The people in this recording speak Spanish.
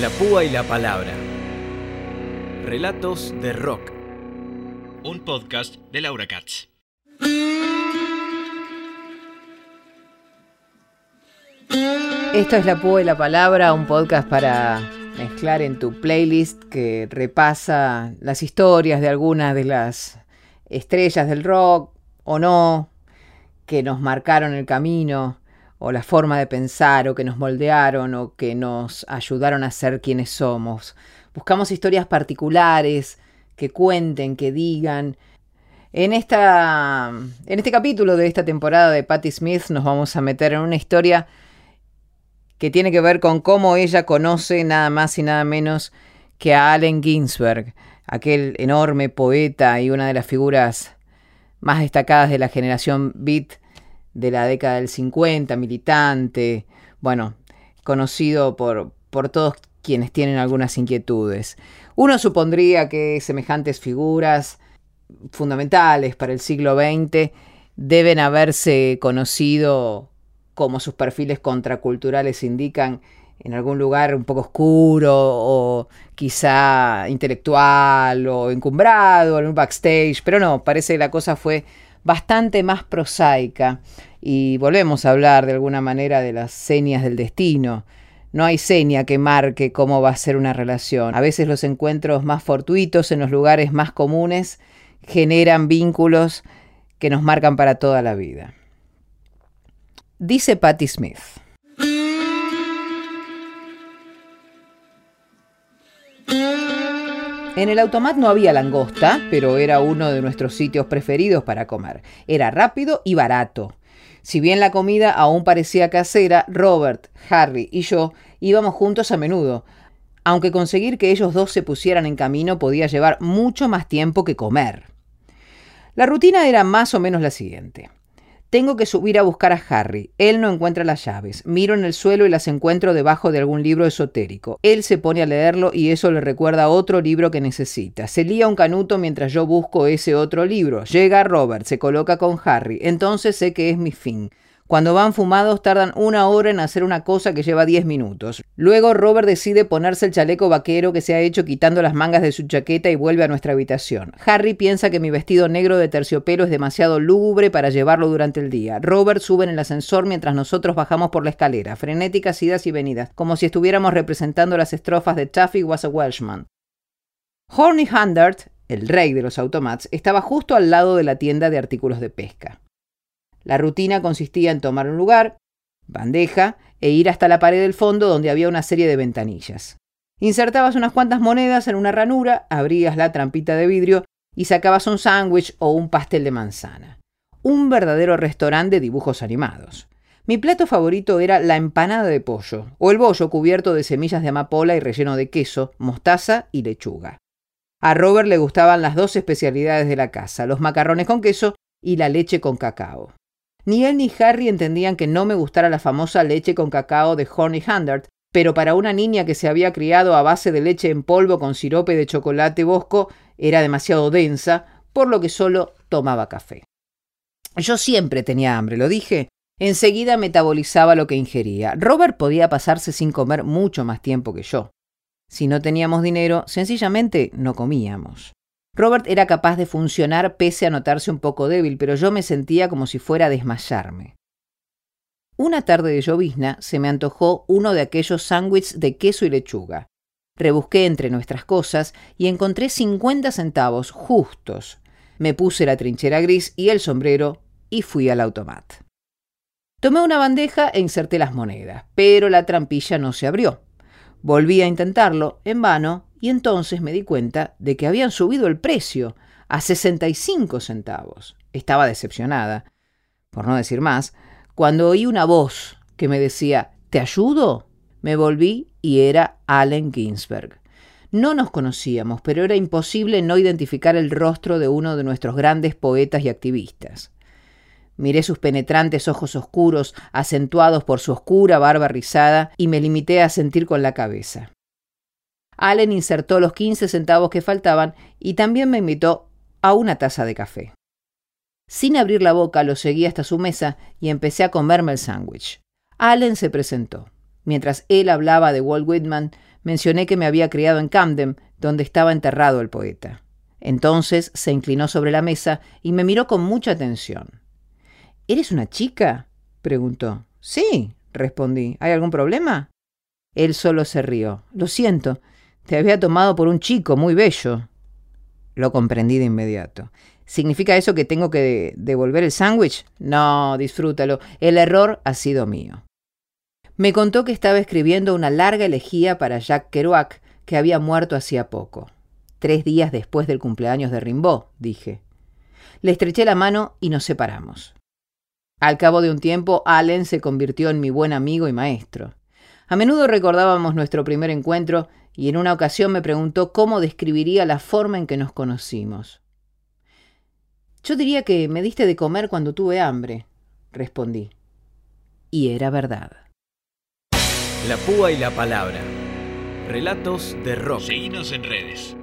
La púa y la palabra. Relatos de rock. Un podcast de Laura Katz. Esto es La Púa y la Palabra, un podcast para mezclar en tu playlist que repasa las historias de algunas de las estrellas del rock o no, que nos marcaron el camino, o la forma de pensar, o que nos moldearon, o que nos ayudaron a ser quienes somos. Buscamos historias particulares que cuenten, que digan. En, esta, en este capítulo de esta temporada de Patti Smith nos vamos a meter en una historia que tiene que ver con cómo ella conoce nada más y nada menos que a Allen Ginsberg, aquel enorme poeta y una de las figuras más destacadas de la generación beat de la década del 50, militante, bueno, conocido por, por todos quienes tienen algunas inquietudes. Uno supondría que semejantes figuras fundamentales para el siglo XX deben haberse conocido como sus perfiles contraculturales indican, en algún lugar un poco oscuro o quizá intelectual o encumbrado en un backstage, pero no, parece que la cosa fue bastante más prosaica y volvemos a hablar de alguna manera de las señas del destino. No hay seña que marque cómo va a ser una relación. A veces los encuentros más fortuitos en los lugares más comunes generan vínculos que nos marcan para toda la vida. Dice Patti Smith. En el automat no había langosta, pero era uno de nuestros sitios preferidos para comer. Era rápido y barato. Si bien la comida aún parecía casera, Robert, Harry y yo íbamos juntos a menudo, aunque conseguir que ellos dos se pusieran en camino podía llevar mucho más tiempo que comer. La rutina era más o menos la siguiente. Tengo que subir a buscar a Harry. Él no encuentra las llaves. Miro en el suelo y las encuentro debajo de algún libro esotérico. Él se pone a leerlo y eso le recuerda otro libro que necesita. Se lía un canuto mientras yo busco ese otro libro. Llega Robert, se coloca con Harry. Entonces sé que es mi fin. Cuando van fumados tardan una hora en hacer una cosa que lleva 10 minutos. Luego Robert decide ponerse el chaleco vaquero que se ha hecho quitando las mangas de su chaqueta y vuelve a nuestra habitación. Harry piensa que mi vestido negro de terciopelo es demasiado lúgubre para llevarlo durante el día. Robert sube en el ascensor mientras nosotros bajamos por la escalera, frenéticas idas y venidas, como si estuviéramos representando las estrofas de Taffy was a Welshman. Horny Hundert, el rey de los automats, estaba justo al lado de la tienda de artículos de pesca. La rutina consistía en tomar un lugar, bandeja, e ir hasta la pared del fondo donde había una serie de ventanillas. Insertabas unas cuantas monedas en una ranura, abrías la trampita de vidrio y sacabas un sándwich o un pastel de manzana. Un verdadero restaurante de dibujos animados. Mi plato favorito era la empanada de pollo, o el bollo cubierto de semillas de amapola y relleno de queso, mostaza y lechuga. A Robert le gustaban las dos especialidades de la casa, los macarrones con queso y la leche con cacao. Ni él ni Harry entendían que no me gustara la famosa leche con cacao de Horny Hundred, pero para una niña que se había criado a base de leche en polvo con sirope de chocolate bosco era demasiado densa, por lo que solo tomaba café. Yo siempre tenía hambre, lo dije. Enseguida metabolizaba lo que ingería. Robert podía pasarse sin comer mucho más tiempo que yo. Si no teníamos dinero, sencillamente no comíamos. Robert era capaz de funcionar pese a notarse un poco débil, pero yo me sentía como si fuera a desmayarme. Una tarde de llovizna se me antojó uno de aquellos sándwiches de queso y lechuga. Rebusqué entre nuestras cosas y encontré 50 centavos justos. Me puse la trinchera gris y el sombrero y fui al automat. Tomé una bandeja e inserté las monedas, pero la trampilla no se abrió. Volví a intentarlo, en vano, y entonces me di cuenta de que habían subido el precio a 65 centavos. Estaba decepcionada, por no decir más, cuando oí una voz que me decía, ¿te ayudo? Me volví y era Allen Ginsberg. No nos conocíamos, pero era imposible no identificar el rostro de uno de nuestros grandes poetas y activistas. Miré sus penetrantes ojos oscuros, acentuados por su oscura barba rizada, y me limité a sentir con la cabeza. Allen insertó los 15 centavos que faltaban y también me invitó a una taza de café. Sin abrir la boca lo seguí hasta su mesa y empecé a comerme el sándwich. Allen se presentó. Mientras él hablaba de Walt Whitman, mencioné que me había criado en Camden, donde estaba enterrado el poeta. Entonces se inclinó sobre la mesa y me miró con mucha atención. ¿Eres una chica? preguntó. Sí, respondí. ¿Hay algún problema? Él solo se rió. Lo siento, te había tomado por un chico muy bello. Lo comprendí de inmediato. ¿Significa eso que tengo que devolver el sándwich? No, disfrútalo. El error ha sido mío. Me contó que estaba escribiendo una larga elegía para Jacques Kerouac, que había muerto hacía poco. Tres días después del cumpleaños de Rimbaud, dije. Le estreché la mano y nos separamos. Al cabo de un tiempo, Allen se convirtió en mi buen amigo y maestro. A menudo recordábamos nuestro primer encuentro y en una ocasión me preguntó cómo describiría la forma en que nos conocimos. Yo diría que me diste de comer cuando tuve hambre, respondí. Y era verdad. La púa y la palabra. Relatos de rock. Seguinos en redes.